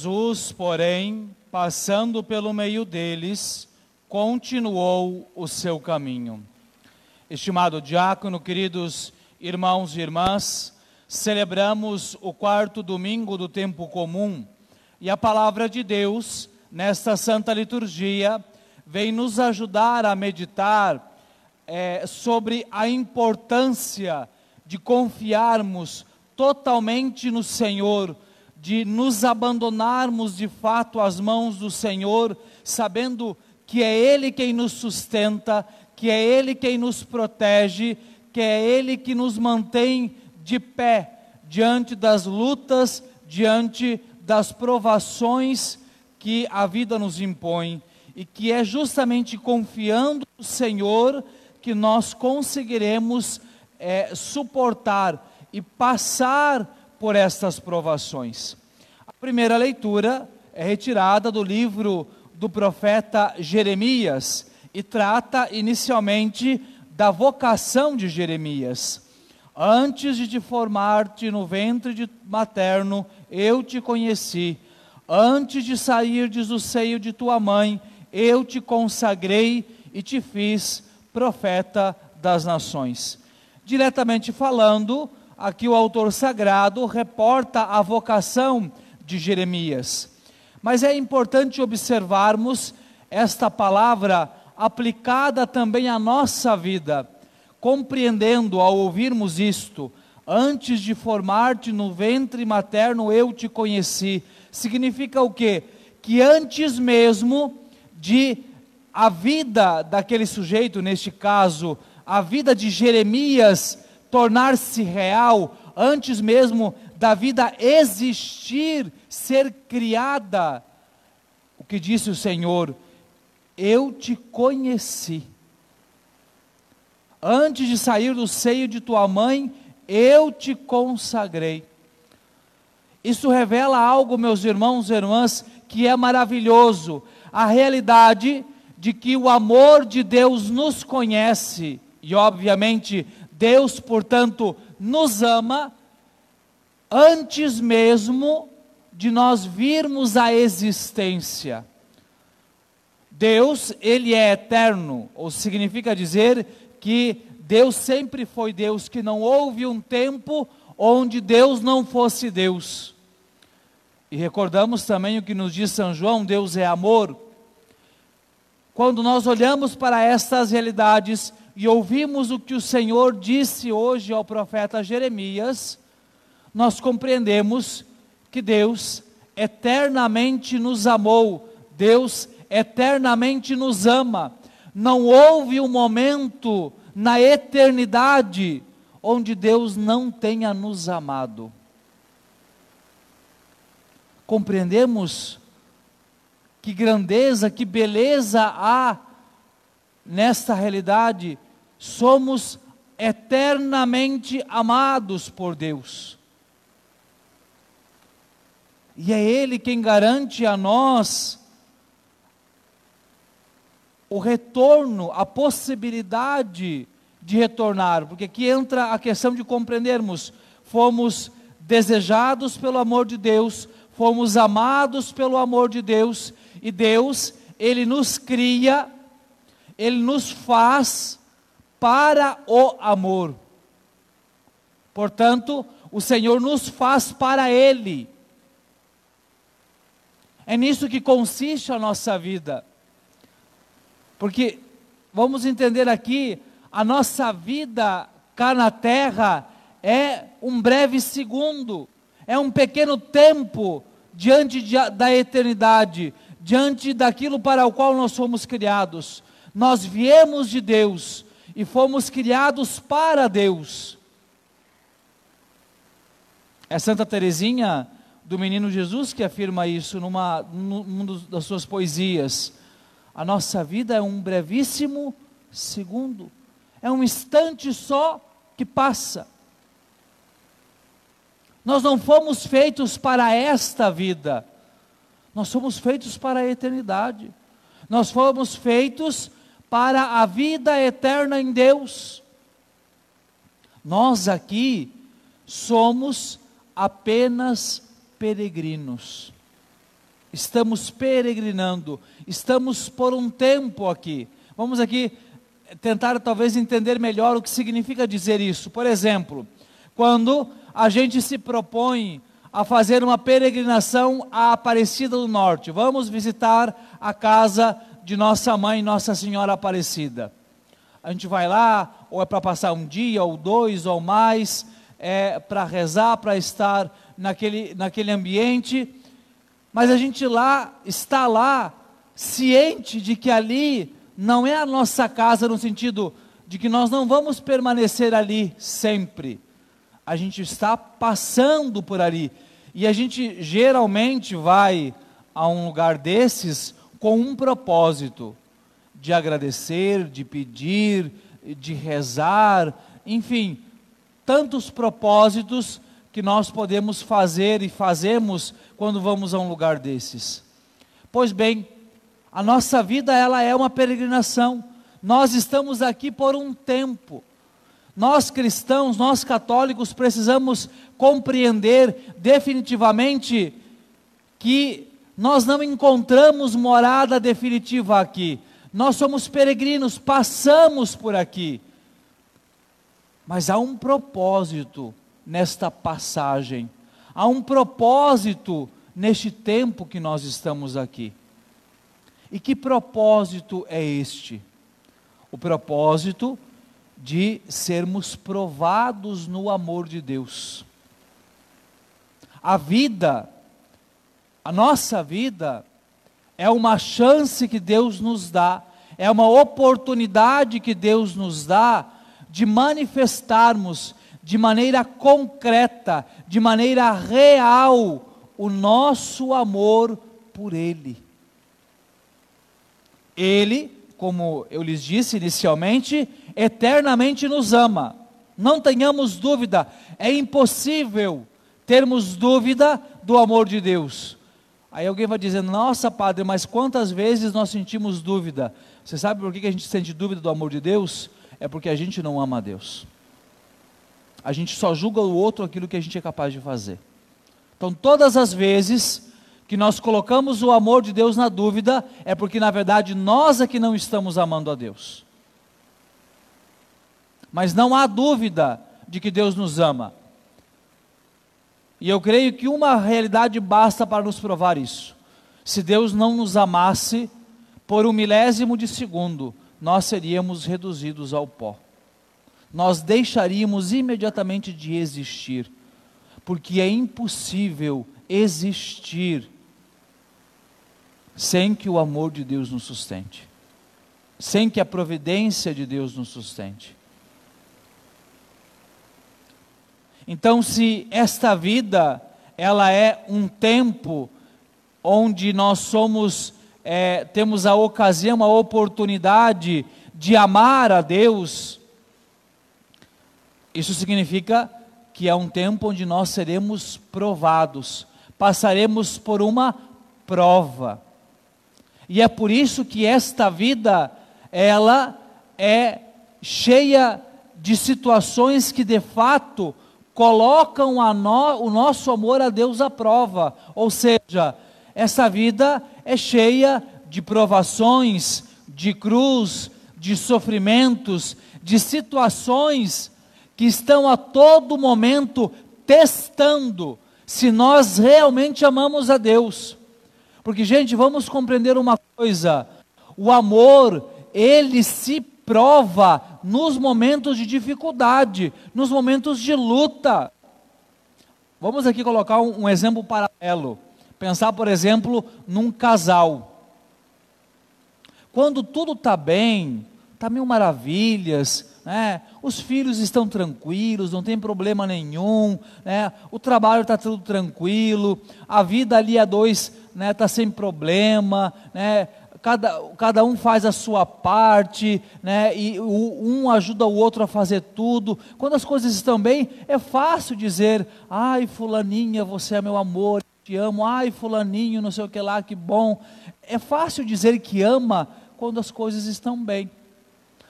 Jesus, porém, passando pelo meio deles, continuou o seu caminho. Estimado diácono, queridos irmãos e irmãs, celebramos o quarto domingo do tempo comum e a palavra de Deus, nesta santa liturgia, vem nos ajudar a meditar é, sobre a importância de confiarmos totalmente no Senhor, de nos abandonarmos de fato às mãos do Senhor, sabendo que é Ele quem nos sustenta, que é Ele quem nos protege, que é Ele que nos mantém de pé diante das lutas, diante das provações que a vida nos impõe, e que é justamente confiando no Senhor que nós conseguiremos é, suportar e passar por estas provações. A primeira leitura é retirada do livro do profeta Jeremias e trata inicialmente da vocação de Jeremias. Antes de te formar-te no ventre materno, eu te conheci. Antes de sairdes do seio de tua mãe, eu te consagrei e te fiz profeta das nações. Diretamente falando, aqui o autor sagrado reporta a vocação de Jeremias. Mas é importante observarmos esta palavra aplicada também à nossa vida, compreendendo ao ouvirmos isto, antes de formar-te no ventre materno eu te conheci. Significa o quê? Que antes mesmo de a vida daquele sujeito, neste caso, a vida de Jeremias tornar-se real, antes mesmo da vida existir, ser criada. O que disse o Senhor? Eu te conheci. Antes de sair do seio de tua mãe, eu te consagrei. Isso revela algo, meus irmãos e irmãs, que é maravilhoso. A realidade de que o amor de Deus nos conhece, e obviamente Deus, portanto, nos ama, antes mesmo de nós virmos à existência. Deus, ele é eterno, ou significa dizer que Deus sempre foi Deus, que não houve um tempo onde Deus não fosse Deus. E recordamos também o que nos diz São João: Deus é amor. Quando nós olhamos para estas realidades e ouvimos o que o Senhor disse hoje ao profeta Jeremias, nós compreendemos que Deus eternamente nos amou, Deus eternamente nos ama. Não houve um momento na eternidade onde Deus não tenha nos amado. Compreendemos que grandeza, que beleza há nesta realidade. Somos eternamente amados por Deus. E é Ele quem garante a nós o retorno, a possibilidade de retornar, porque aqui entra a questão de compreendermos: fomos desejados pelo amor de Deus, fomos amados pelo amor de Deus, e Deus, Ele nos cria, Ele nos faz para o amor. Portanto, o Senhor nos faz para Ele. É nisso que consiste a nossa vida. Porque, vamos entender aqui, a nossa vida cá na terra é um breve segundo, é um pequeno tempo diante de, da eternidade, diante daquilo para o qual nós fomos criados. Nós viemos de Deus e fomos criados para Deus. É Santa Teresinha do menino Jesus que afirma isso numa, numa das suas poesias. A nossa vida é um brevíssimo segundo, é um instante só que passa. Nós não fomos feitos para esta vida, nós somos feitos para a eternidade. Nós fomos feitos para a vida eterna em Deus. Nós aqui somos apenas peregrinos. estamos peregrinando, estamos por um tempo aqui. Vamos aqui tentar talvez entender melhor o que significa dizer isso. Por exemplo, quando a gente se propõe a fazer uma peregrinação à Aparecida do Norte, vamos visitar a casa de nossa mãe, Nossa Senhora Aparecida. A gente vai lá, ou é para passar um dia, ou dois, ou mais, é para rezar, para estar naquele, naquele ambiente, mas a gente lá está lá ciente de que ali não é a nossa casa no sentido de que nós não vamos permanecer ali sempre. A gente está passando por ali. E a gente geralmente vai a um lugar desses com um propósito de agradecer, de pedir, de rezar, enfim, tantos propósitos que nós podemos fazer e fazemos quando vamos a um lugar desses. Pois bem, a nossa vida ela é uma peregrinação. Nós estamos aqui por um tempo. Nós cristãos, nós católicos precisamos compreender definitivamente que nós não encontramos morada definitiva aqui. Nós somos peregrinos, passamos por aqui. Mas há um propósito nesta passagem. Há um propósito neste tempo que nós estamos aqui. E que propósito é este? O propósito de sermos provados no amor de Deus. A vida, a nossa vida, é uma chance que Deus nos dá, é uma oportunidade que Deus nos dá de manifestarmos de maneira concreta, de maneira real, o nosso amor por Ele. Ele, como eu lhes disse inicialmente, eternamente nos ama. Não tenhamos dúvida, é impossível termos dúvida do amor de Deus. Aí alguém vai dizer: Nossa, padre, mas quantas vezes nós sentimos dúvida? Você sabe por que a gente sente dúvida do amor de Deus? É porque a gente não ama a Deus. A gente só julga o outro aquilo que a gente é capaz de fazer. Então, todas as vezes que nós colocamos o amor de Deus na dúvida, é porque na verdade nós é que não estamos amando a Deus. Mas não há dúvida de que Deus nos ama. E eu creio que uma realidade basta para nos provar isso. Se Deus não nos amasse, por um milésimo de segundo, nós seríamos reduzidos ao pó. Nós deixaríamos imediatamente de existir, porque é impossível existir sem que o amor de Deus nos sustente, sem que a providência de Deus nos sustente. Então, se esta vida ela é um tempo onde nós somos é, temos a ocasião, a oportunidade de amar a Deus, isso significa que é um tempo onde nós seremos provados, passaremos por uma prova. E é por isso que esta vida, ela é cheia de situações que de fato colocam no, o nosso amor a Deus à prova. Ou seja, essa vida é cheia de provações, de cruz, de sofrimentos, de situações que estão a todo momento testando se nós realmente amamos a Deus. Porque, gente, vamos compreender uma coisa: o amor, ele se prova nos momentos de dificuldade, nos momentos de luta. Vamos aqui colocar um, exemplo paralelo. Pensar, por exemplo, num casal. Quando tudo está bem, está mil maravilhas, né? os filhos estão tranquilos, não tem problema nenhum, né? o trabalho está tudo tranquilo, a vida ali a dois está né, tá sem problema, né, cada, cada um faz a sua parte, né, e o, um ajuda o outro a fazer tudo. Quando as coisas estão bem, é fácil dizer: ai, Fulaninha, você é meu amor, te amo, ai, Fulaninho, não sei o que lá, que bom. É fácil dizer que ama quando as coisas estão bem.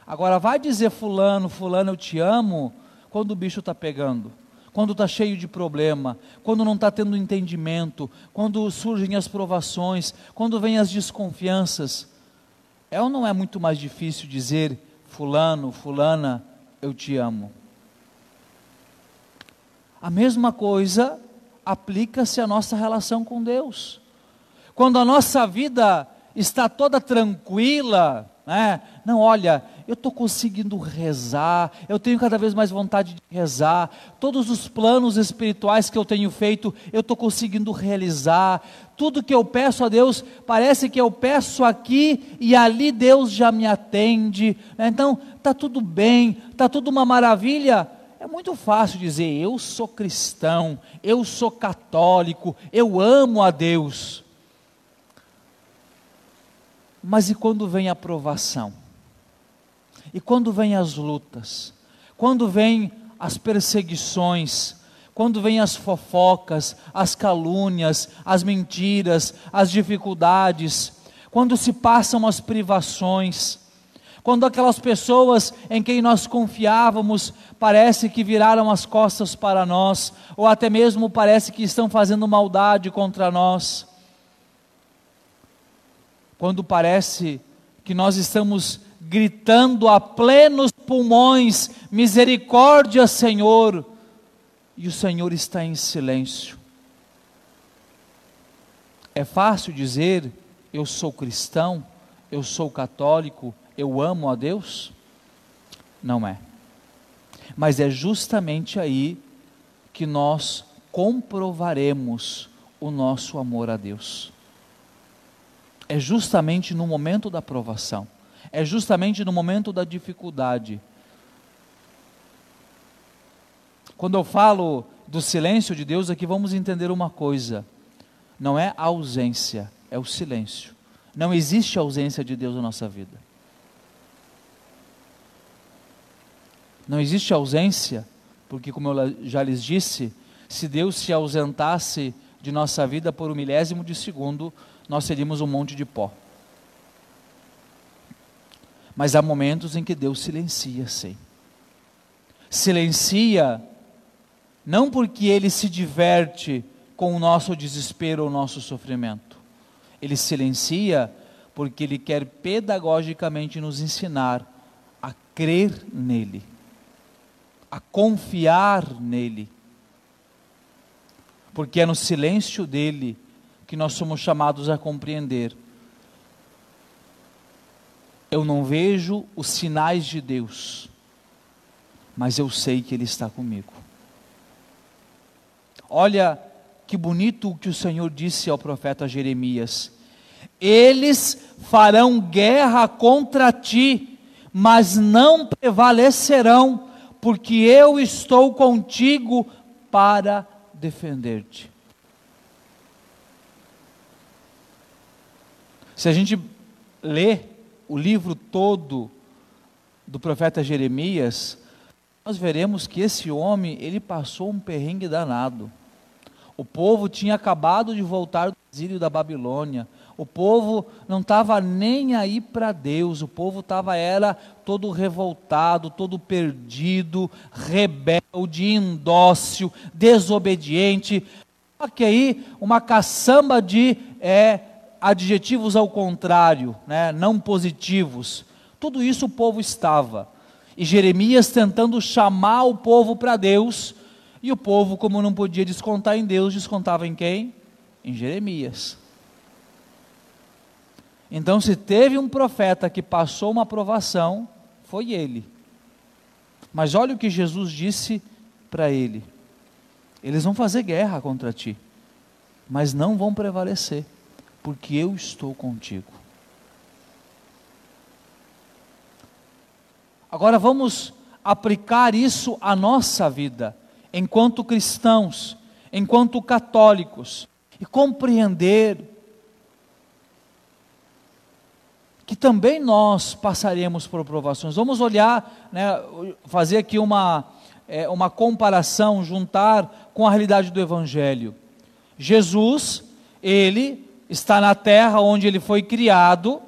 Agora, vai dizer Fulano, Fulano, eu te amo, quando o bicho está pegando, quando está cheio de problema, quando não está tendo entendimento, quando surgem as provações, quando vêm as desconfianças, é ou não é muito mais difícil dizer, Fulano, Fulana, eu te amo? A mesma coisa aplica-se à nossa relação com Deus. Quando a nossa vida está toda tranquila, né? não, olha, eu estou conseguindo rezar, eu tenho cada vez mais vontade de rezar, todos os planos espirituais que eu tenho feito, eu estou conseguindo realizar, tudo que eu peço a Deus, parece que eu peço aqui e ali Deus já me atende, então está tudo bem, está tudo uma maravilha. É muito fácil dizer, eu sou cristão, eu sou católico, eu amo a Deus. Mas e quando vem a provação? E quando vem as lutas? Quando vem as perseguições? Quando vem as fofocas, as calúnias, as mentiras, as dificuldades? Quando se passam as privações? Quando aquelas pessoas em quem nós confiávamos parece que viraram as costas para nós, ou até mesmo parece que estão fazendo maldade contra nós quando parece que nós estamos gritando a plenos pulmões: misericórdia, Senhor, e o Senhor está em silêncio. É fácil dizer: eu sou cristão, eu sou católico, eu amo a Deus? Não é. Mas é justamente aí que nós comprovaremos o nosso amor a Deus é justamente no momento da provação, é justamente no momento da dificuldade. Quando eu falo do silêncio de Deus, aqui vamos entender uma coisa: não é a ausência, é o silêncio. Não existe ausência de Deus na nossa vida. Não existe ausência, porque, como eu já lhes disse, se Deus se ausentasse de nossa vida por um milésimo de segundo, nós seríamos um monte de pó. Mas há momentos em que Deus silencia, sim. Silencia, não porque Ele se diverte com o nosso desespero ou nosso sofrimento. Ele silencia porque Ele quer pedagogicamente nos ensinar a crer nele, a confiar nele. Porque é no silêncio dele que nós somos chamados a compreender. Eu não vejo os sinais de Deus, mas eu sei que Ele está comigo. Olha que bonito o que o Senhor disse ao profeta Jeremias: Eles farão guerra contra ti, mas não prevalecerão, porque eu estou contigo para defender-te. Se a gente lê o livro todo do profeta Jeremias, nós veremos que esse homem, ele passou um perrengue danado. O povo tinha acabado de voltar do exílio da Babilônia. O povo não estava nem aí para Deus. O povo estava era todo revoltado, todo perdido, rebelde, indócil, desobediente. Só que aí uma caçamba de é, adjetivos ao contrário, né, não positivos. Tudo isso o povo estava. E Jeremias tentando chamar o povo para Deus, e o povo, como não podia descontar em Deus, descontava em quem? Em Jeremias. Então, se teve um profeta que passou uma aprovação, foi ele. Mas olha o que Jesus disse para ele: eles vão fazer guerra contra ti, mas não vão prevalecer porque eu estou contigo. Agora vamos aplicar isso à nossa vida, enquanto cristãos, enquanto católicos, e compreender que também nós passaremos por provações. Vamos olhar, né, fazer aqui uma, é, uma comparação, juntar com a realidade do Evangelho. Jesus, ele está na terra onde ele foi criado.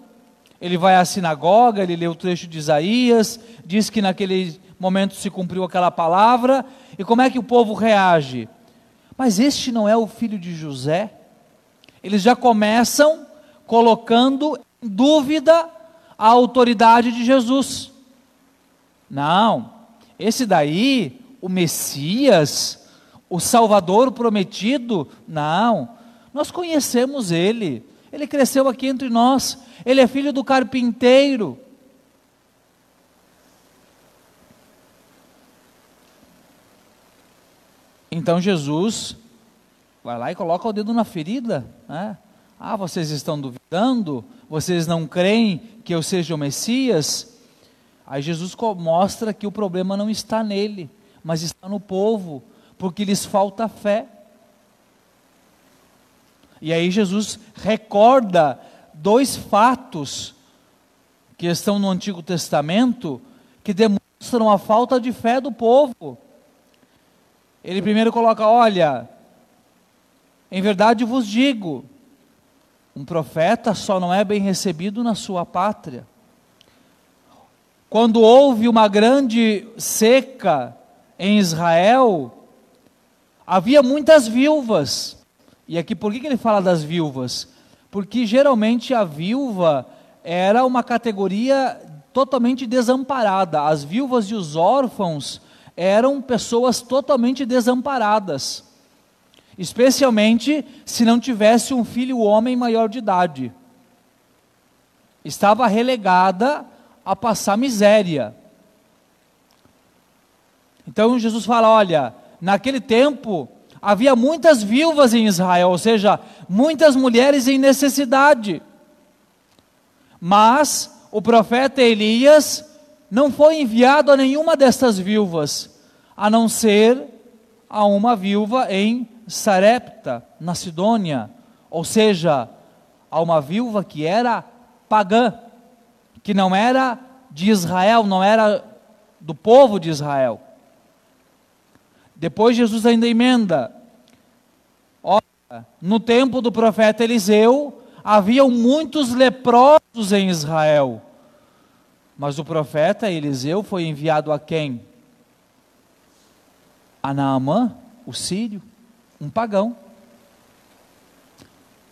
Ele vai à sinagoga, ele lê o trecho de Isaías, diz que naquele momento se cumpriu aquela palavra, E como é que o povo reage? Mas este não é o filho de José? Eles já começam colocando em dúvida a autoridade de Jesus. Não, esse daí, o Messias, o Salvador prometido, não, nós conhecemos ele, ele cresceu aqui entre nós, ele é filho do carpinteiro. Então Jesus vai lá e coloca o dedo na ferida, né? Ah, vocês estão duvidando? Vocês não creem que eu seja o Messias? Aí Jesus mostra que o problema não está nele, mas está no povo, porque lhes falta fé. E aí Jesus recorda dois fatos que estão no Antigo Testamento que demonstram a falta de fé do povo. Ele primeiro coloca: Olha, em verdade vos digo, um profeta só não é bem recebido na sua pátria. Quando houve uma grande seca em Israel, havia muitas viúvas. E aqui, por que ele fala das viúvas? Porque geralmente a viúva era uma categoria totalmente desamparada. As viúvas e os órfãos eram pessoas totalmente desamparadas especialmente se não tivesse um filho homem maior de idade. Estava relegada a passar miséria. Então Jesus fala: olha, naquele tempo havia muitas viúvas em Israel, ou seja, muitas mulheres em necessidade. Mas o profeta Elias não foi enviado a nenhuma destas viúvas, a não ser a uma viúva em Sarepta, na Sidônia, ou seja, a uma viúva que era pagã, que não era de Israel, não era do povo de Israel. Depois Jesus ainda emenda: no tempo do profeta Eliseu, haviam muitos leprosos em Israel. Mas o profeta Eliseu foi enviado a quem? A Naamã, o sírio um pagão.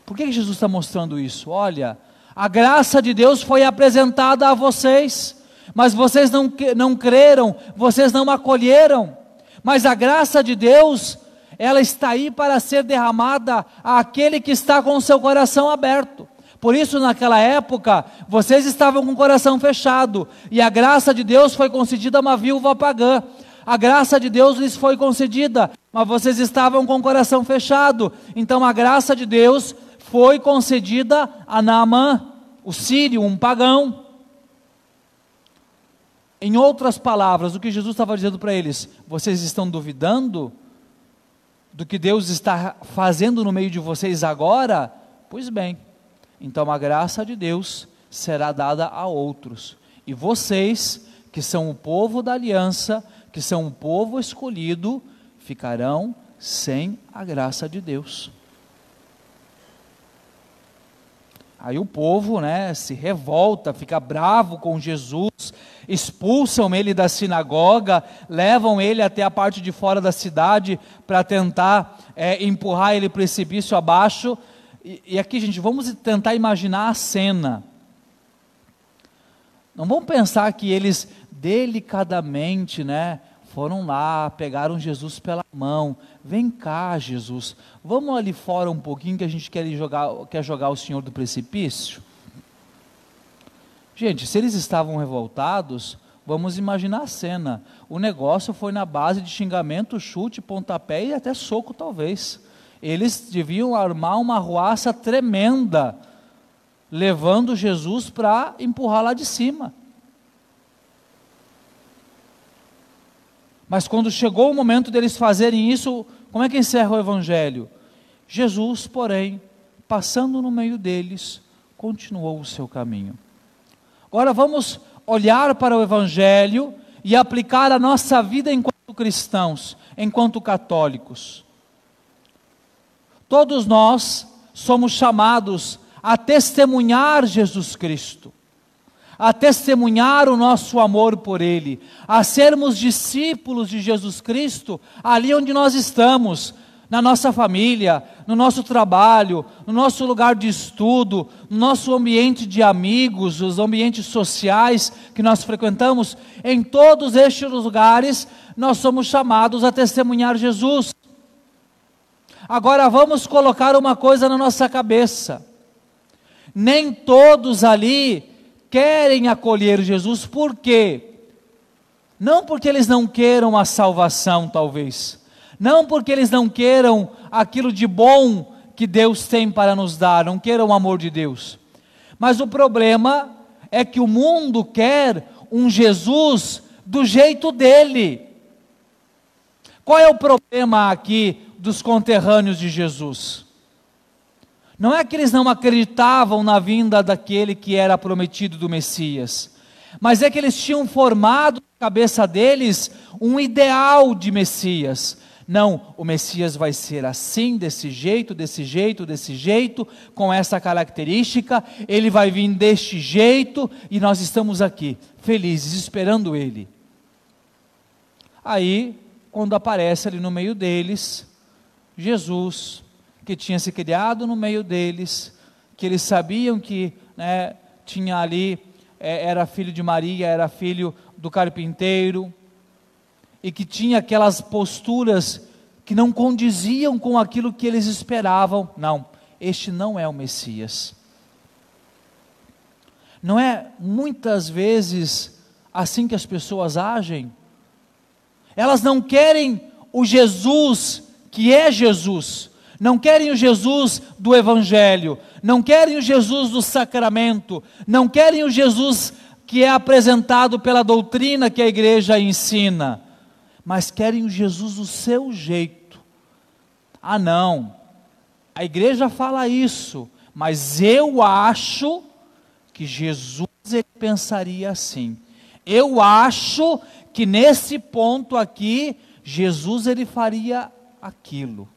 Por que Jesus está mostrando isso? Olha, a graça de Deus foi apresentada a vocês, mas vocês não, não creram, vocês não acolheram. Mas a graça de Deus, ela está aí para ser derramada àquele que está com o seu coração aberto. Por isso, naquela época, vocês estavam com o coração fechado, e a graça de Deus foi concedida a uma viúva pagã. A graça de Deus lhes foi concedida, mas vocês estavam com o coração fechado. Então a graça de Deus foi concedida a Naamã, o sírio, um pagão. Em outras palavras, o que Jesus estava dizendo para eles: vocês estão duvidando do que Deus está fazendo no meio de vocês agora? Pois bem, então a graça de Deus será dada a outros. E vocês, que são o povo da aliança, que são o povo escolhido, ficarão sem a graça de Deus. Aí o povo, né, se revolta, fica bravo com Jesus, expulsam ele da sinagoga, levam ele até a parte de fora da cidade para tentar é, empurrar ele precipício abaixo. E, e aqui, gente, vamos tentar imaginar a cena. Não vamos pensar que eles delicadamente, né, foram lá, pegaram Jesus pela mão. Vem cá, Jesus. Vamos ali fora um pouquinho que a gente quer jogar, quer jogar o Senhor do precipício. Gente, se eles estavam revoltados, vamos imaginar a cena. O negócio foi na base de xingamento, chute, pontapé e até soco, talvez. Eles deviam armar uma ruaça tremenda, levando Jesus para empurrar lá de cima. Mas quando chegou o momento deles fazerem isso, como é que encerra o Evangelho? Jesus, porém, passando no meio deles, continuou o seu caminho. Agora vamos olhar para o Evangelho e aplicar a nossa vida enquanto cristãos, enquanto católicos. Todos nós somos chamados a testemunhar Jesus Cristo, a testemunhar o nosso amor por Ele, a sermos discípulos de Jesus Cristo ali onde nós estamos, na nossa família, no nosso trabalho, no nosso lugar de estudo, no nosso ambiente de amigos, os ambientes sociais que nós frequentamos, em todos estes lugares nós somos chamados a testemunhar Jesus. Agora vamos colocar uma coisa na nossa cabeça. Nem todos ali querem acolher Jesus, por quê? Não porque eles não queiram a salvação, talvez não porque eles não queiram aquilo de bom que Deus tem para nos dar, não queiram o amor de Deus. Mas o problema é que o mundo quer um Jesus do jeito dele. Qual é o problema aqui dos conterrâneos de Jesus? Não é que eles não acreditavam na vinda daquele que era prometido do Messias, mas é que eles tinham formado na cabeça deles um ideal de Messias, não, o Messias vai ser assim, desse jeito, desse jeito, desse jeito, com essa característica, ele vai vir deste jeito e nós estamos aqui, felizes, esperando ele. Aí, quando aparece ali no meio deles, Jesus, que tinha se criado no meio deles, que eles sabiam que né, tinha ali, é, era filho de Maria, era filho do carpinteiro, e que tinha aquelas posturas que não condiziam com aquilo que eles esperavam. Não, este não é o Messias. Não é muitas vezes assim que as pessoas agem? Elas não querem o Jesus que é Jesus, não querem o Jesus do Evangelho, não querem o Jesus do sacramento, não querem o Jesus que é apresentado pela doutrina que a igreja ensina mas querem o Jesus do seu jeito. Ah, não, a igreja fala isso, mas eu acho que Jesus ele pensaria assim. Eu acho que nesse ponto aqui, Jesus ele faria aquilo.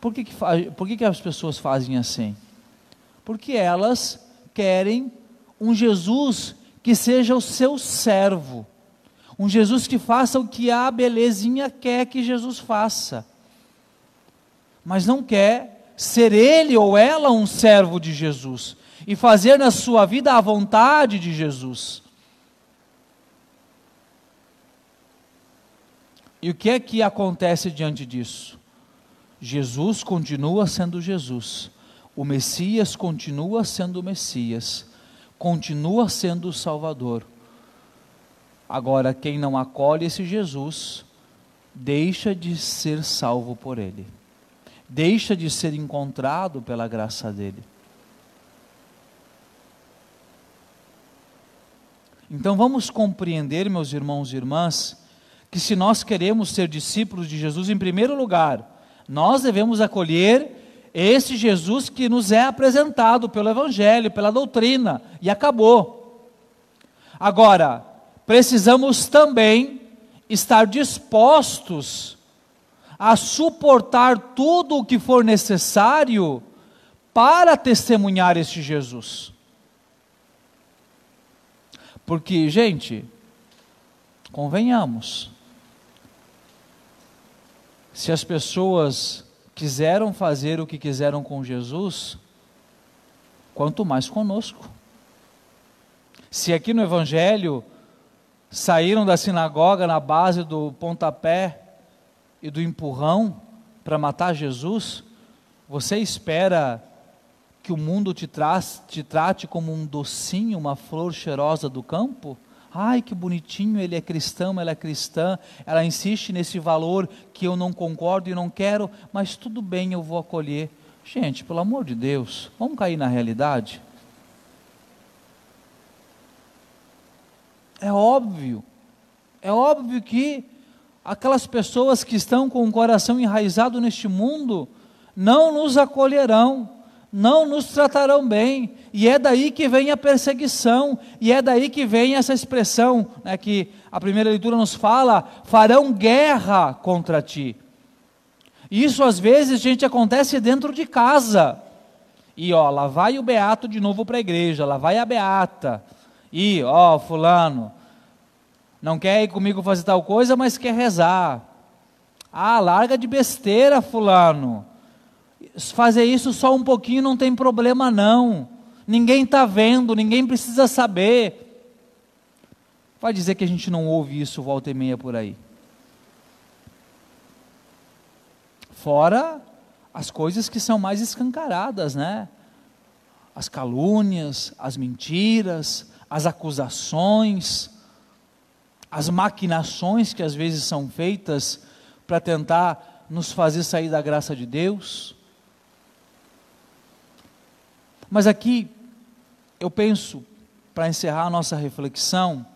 Por que, que, por que, que as pessoas fazem assim? Porque elas querem um Jesus que seja o seu servo um Jesus que faça o que a belezinha quer que Jesus faça. Mas não quer ser ele ou ela um servo de Jesus e fazer na sua vida a vontade de Jesus. E o que é que acontece diante disso? Jesus continua sendo Jesus, o Messias continua sendo o Messias, continua sendo o Salvador Agora, quem não acolhe esse Jesus, deixa de ser salvo por ele, deixa de ser encontrado pela graça dele. Então vamos compreender, meus irmãos e irmãs, que se nós queremos ser discípulos de Jesus, em primeiro lugar, nós devemos acolher esse Jesus que nos é apresentado pelo Evangelho, pela doutrina, e acabou. Agora, precisamos também estar dispostos a suportar tudo o que for necessário para testemunhar este Jesus. Porque, gente, convenhamos, se as pessoas quiseram fazer o que quiseram com Jesus, quanto mais conosco. Se aqui no Evangelho saíram da sinagoga na base do pontapé e do empurrão para matar Jesus, você espera que o mundo te, traz, te trate como um docinho, uma flor cheirosa do campo? Ai, que bonitinho, ele é cristão, ela é cristã, ela insiste nesse valor que eu não concordo e não quero, mas tudo bem, eu vou acolher. Gente, pelo amor de Deus, vamos cair na realidade? É óbvio, é óbvio que aquelas pessoas que estão com o coração enraizado neste mundo não nos acolherão, não nos tratarão bem, e é daí que vem a perseguição, e é daí que vem essa expressão né, que a primeira leitura nos fala: farão guerra contra ti. Isso às vezes, gente, acontece dentro de casa. E ó, lá vai o beato de novo para a igreja, lá vai a beata. E ó, fulano, não quer ir comigo fazer tal coisa, mas quer rezar. Ah, larga de besteira, fulano. Fazer isso só um pouquinho não tem problema não. Ninguém está vendo, ninguém precisa saber. Vai dizer que a gente não ouve isso volta e meia por aí. Fora as coisas que são mais escancaradas, né? As calúnias, as mentiras, as acusações, as maquinações que às vezes são feitas para tentar nos fazer sair da graça de Deus. Mas aqui eu penso, para encerrar a nossa reflexão,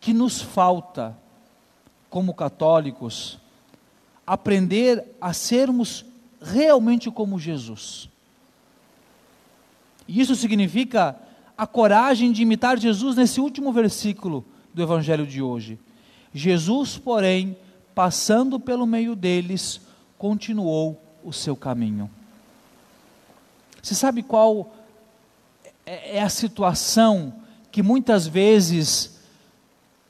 que nos falta, como católicos, aprender a sermos realmente como Jesus. E isso significa a coragem de imitar Jesus nesse último versículo do Evangelho de hoje. Jesus, porém, passando pelo meio deles, continuou o seu caminho. Você sabe qual é, é a situação que muitas vezes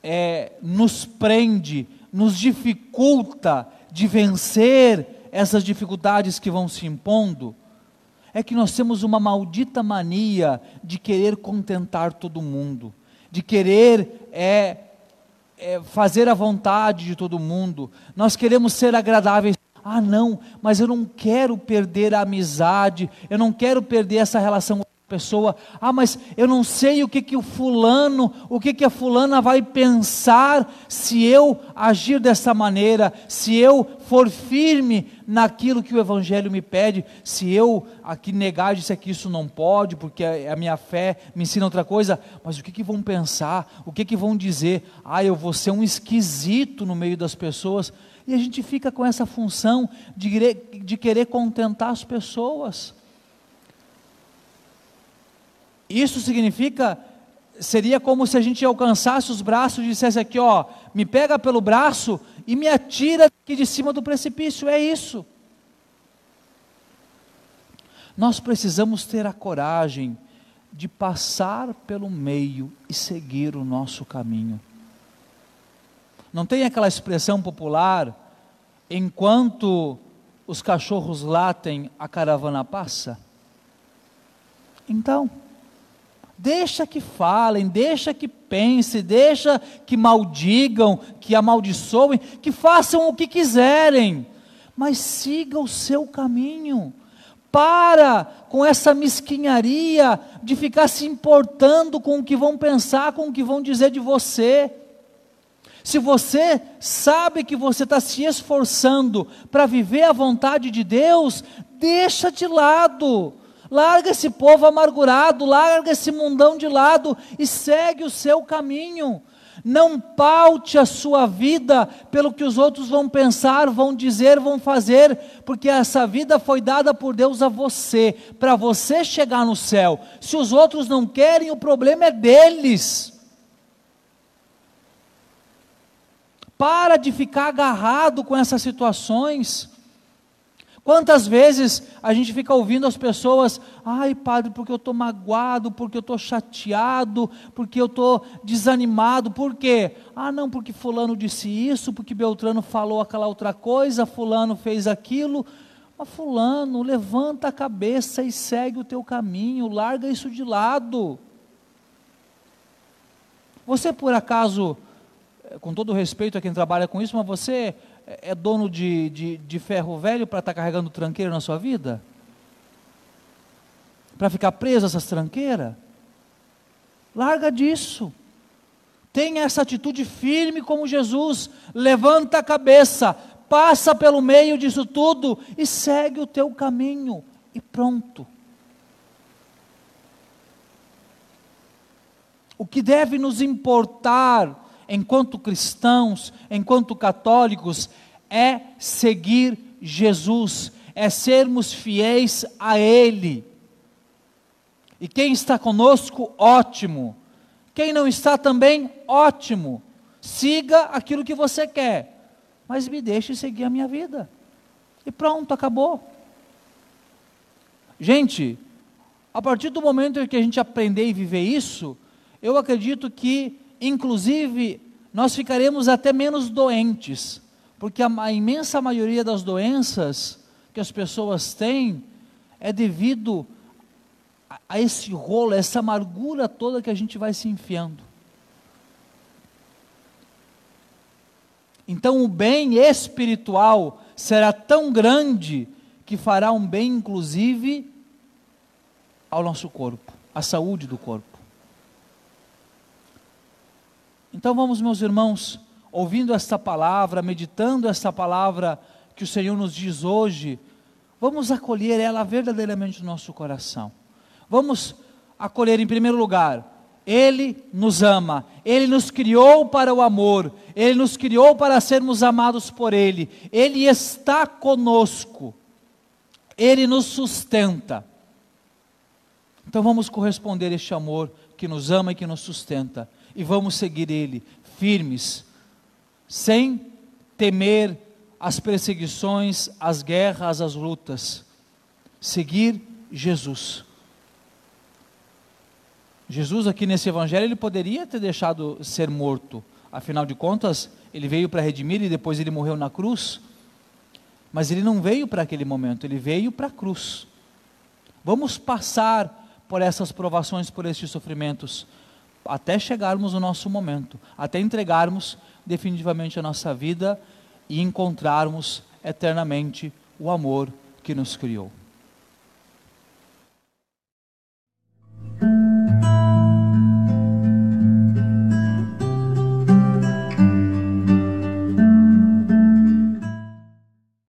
é, nos prende, nos dificulta de vencer essas dificuldades que vão se impondo, é que nós temos uma maldita mania de querer contentar todo mundo, de querer é, é, fazer a vontade de todo mundo, nós queremos ser agradáveis. Ah, não, mas eu não quero perder a amizade, eu não quero perder essa relação pessoa, ah, mas eu não sei o que que o fulano, o que que a fulana vai pensar se eu agir dessa maneira, se eu for firme naquilo que o evangelho me pede, se eu aqui negar disser que isso não pode, porque a minha fé me ensina outra coisa, mas o que que vão pensar? O que que vão dizer? Ah, eu vou ser um esquisito no meio das pessoas. E a gente fica com essa função de de querer contentar as pessoas. Isso significa, seria como se a gente alcançasse os braços e dissesse aqui, ó, me pega pelo braço e me atira aqui de cima do precipício, é isso. Nós precisamos ter a coragem de passar pelo meio e seguir o nosso caminho. Não tem aquela expressão popular, enquanto os cachorros latem, a caravana passa? Então, Deixa que falem, deixa que pensem, deixa que maldigam, que amaldiçoem, que façam o que quiserem, mas siga o seu caminho. Para com essa mesquinharia de ficar se importando com o que vão pensar, com o que vão dizer de você. Se você sabe que você está se esforçando para viver a vontade de Deus, deixa de lado Larga esse povo amargurado, larga esse mundão de lado e segue o seu caminho. Não paute a sua vida pelo que os outros vão pensar, vão dizer, vão fazer, porque essa vida foi dada por Deus a você, para você chegar no céu. Se os outros não querem, o problema é deles. Para de ficar agarrado com essas situações. Quantas vezes a gente fica ouvindo as pessoas, ai padre, porque eu estou magoado, porque eu estou chateado, porque eu estou desanimado, por quê? Ah, não, porque Fulano disse isso, porque Beltrano falou aquela outra coisa, Fulano fez aquilo. Mas Fulano, levanta a cabeça e segue o teu caminho, larga isso de lado. Você por acaso, eh, com todo respeito a quem trabalha com isso, mas você é dono de, de, de ferro velho para estar tá carregando tranqueira na sua vida? Para ficar preso a essas tranqueiras? Larga disso. Tenha essa atitude firme como Jesus. Levanta a cabeça, passa pelo meio disso tudo e segue o teu caminho. E pronto. O que deve nos importar enquanto cristãos, enquanto católicos, é seguir Jesus, é sermos fiéis a Ele. E quem está conosco, ótimo. Quem não está também, ótimo. Siga aquilo que você quer, mas me deixe seguir a minha vida. E pronto, acabou. Gente, A partir do momento em que a gente aprender e viver isso, eu acredito que, inclusive, nós ficaremos até menos doentes, porque a, a imensa maioria das doenças que as pessoas têm é devido a, a esse rolo, a essa amargura toda que a gente vai se enfiando. Então o bem espiritual será tão grande que fará um bem, inclusive, ao nosso corpo, à saúde do corpo. Então vamos, meus irmãos, ouvindo esta palavra, meditando esta palavra que o Senhor nos diz hoje, vamos acolher ela verdadeiramente no nosso coração. Vamos acolher, em primeiro lugar, Ele nos ama, Ele nos criou para o amor, Ele nos criou para sermos amados por Ele, Ele está conosco, Ele nos sustenta. Então vamos corresponder a este amor que nos ama e que nos sustenta, e vamos seguir Ele firmes, sem temer as perseguições, as guerras, as lutas. Seguir Jesus. Jesus aqui nesse evangelho ele poderia ter deixado ser morto. Afinal de contas, ele veio para redimir e depois ele morreu na cruz. Mas ele não veio para aquele momento, ele veio para a cruz. Vamos passar por essas provações, por esses sofrimentos, até chegarmos no nosso momento, até entregarmos definitivamente a nossa vida e encontrarmos eternamente o amor que nos criou.